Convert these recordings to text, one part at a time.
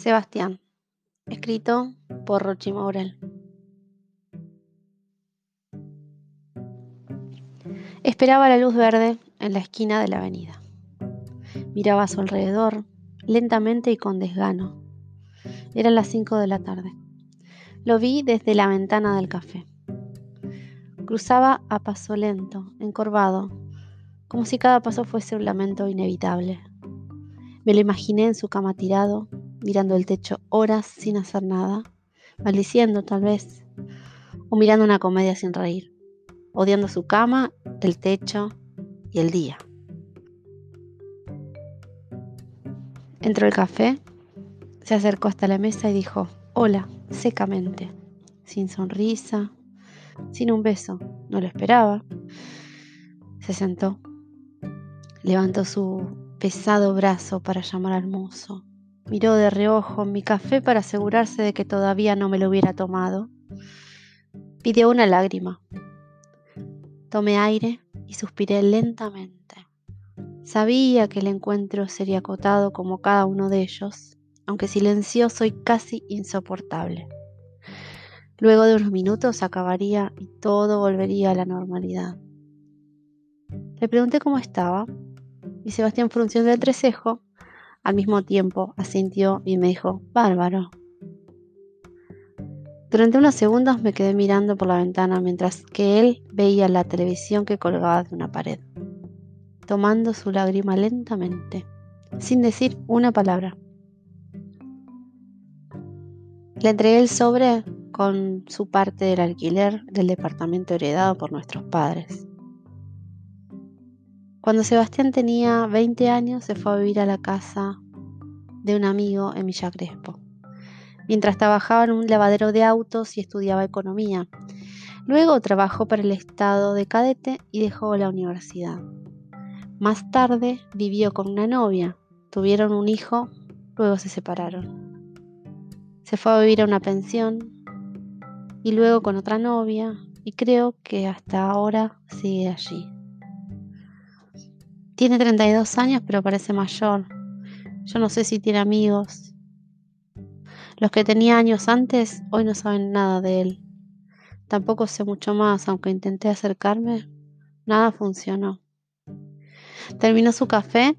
Sebastián, escrito por Rochi Maurel. Esperaba la luz verde en la esquina de la avenida. Miraba a su alrededor, lentamente y con desgano. Eran las cinco de la tarde. Lo vi desde la ventana del café. Cruzaba a paso lento, encorvado, como si cada paso fuese un lamento inevitable. Me lo imaginé en su cama tirado, mirando el techo horas sin hacer nada, maldiciendo tal vez, o mirando una comedia sin reír, odiando su cama, el techo y el día. Entró el café, se acercó hasta la mesa y dijo, hola, secamente, sin sonrisa, sin un beso, no lo esperaba. Se sentó, Levantó su pesado brazo para llamar al mozo. Miró de reojo mi café para asegurarse de que todavía no me lo hubiera tomado. Pidió una lágrima. Tomé aire y suspiré lentamente. Sabía que el encuentro sería acotado como cada uno de ellos, aunque silencioso y casi insoportable. Luego de unos minutos acabaría y todo volvería a la normalidad. Le pregunté cómo estaba y Sebastián frunció el entrecejo. Al mismo tiempo asintió y me dijo, bárbaro. Durante unos segundos me quedé mirando por la ventana mientras que él veía la televisión que colgaba de una pared, tomando su lágrima lentamente, sin decir una palabra. Le entregué el sobre con su parte del alquiler del departamento heredado por nuestros padres. Cuando Sebastián tenía 20 años se fue a vivir a la casa de un amigo en Villa Crespo, mientras trabajaba en un lavadero de autos y estudiaba economía. Luego trabajó para el estado de cadete y dejó la universidad. Más tarde vivió con una novia, tuvieron un hijo, luego se separaron. Se fue a vivir a una pensión y luego con otra novia y creo que hasta ahora sigue allí. Tiene 32 años, pero parece mayor. Yo no sé si tiene amigos. Los que tenía años antes hoy no saben nada de él. Tampoco sé mucho más, aunque intenté acercarme, nada funcionó. Terminó su café.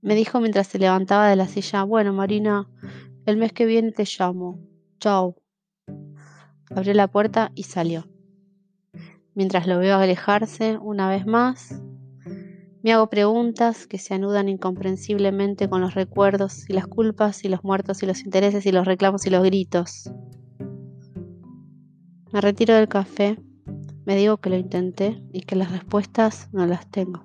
Me dijo mientras se levantaba de la silla, bueno, Marina, el mes que viene te llamo. Chao. Abrió la puerta y salió. Mientras lo veo alejarse una vez más, me hago preguntas que se anudan incomprensiblemente con los recuerdos y las culpas y los muertos y los intereses y los reclamos y los gritos. Me retiro del café, me digo que lo intenté y que las respuestas no las tengo.